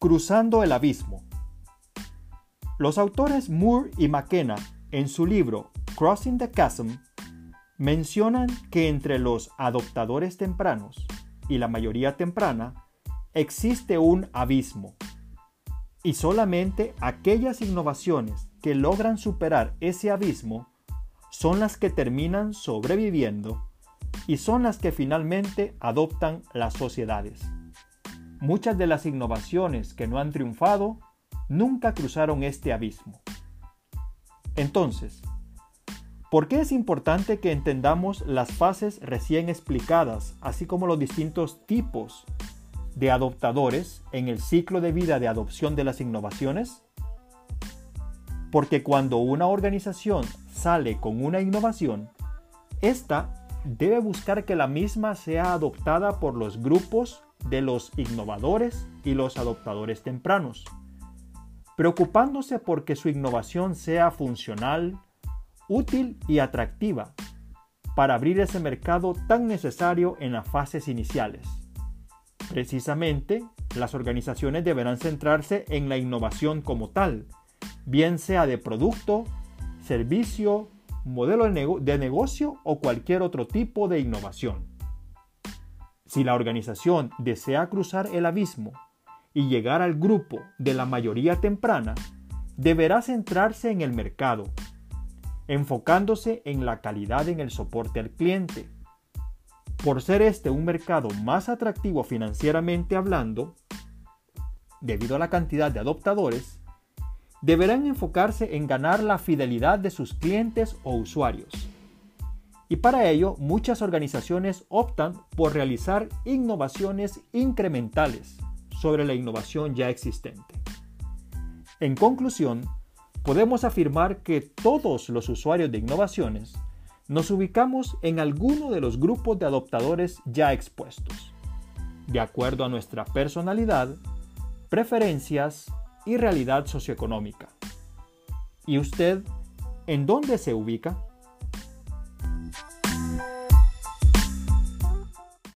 Cruzando el abismo. Los autores Moore y McKenna, en su libro Crossing the Chasm, mencionan que entre los adoptadores tempranos y la mayoría temprana existe un abismo. Y solamente aquellas innovaciones que logran superar ese abismo son las que terminan sobreviviendo y son las que finalmente adoptan las sociedades. Muchas de las innovaciones que no han triunfado nunca cruzaron este abismo. Entonces, ¿por qué es importante que entendamos las fases recién explicadas, así como los distintos tipos de adoptadores en el ciclo de vida de adopción de las innovaciones? Porque cuando una organización sale con una innovación, esta debe buscar que la misma sea adoptada por los grupos de los innovadores y los adoptadores tempranos, preocupándose porque su innovación sea funcional, útil y atractiva para abrir ese mercado tan necesario en las fases iniciales. Precisamente, las organizaciones deberán centrarse en la innovación como tal, bien sea de producto, servicio, modelo de, negocio o cualquier otro tipo de innovación. Si la organización desea cruzar el abismo y llegar al grupo de la mayoría temprana, deberá centrarse en el mercado, enfocándose en la calidad en el soporte al cliente. Por ser este un mercado más atractivo financieramente hablando, debido a la cantidad de adoptadores, deberán enfocarse en ganar la fidelidad de sus clientes o usuarios. Y para ello, muchas organizaciones optan por realizar innovaciones incrementales sobre la innovación ya existente. En conclusión, podemos afirmar que todos los usuarios de innovaciones nos ubicamos en alguno de los grupos de adoptadores ya expuestos, de acuerdo a nuestra personalidad, preferencias y realidad socioeconómica. ¿Y usted en dónde se ubica?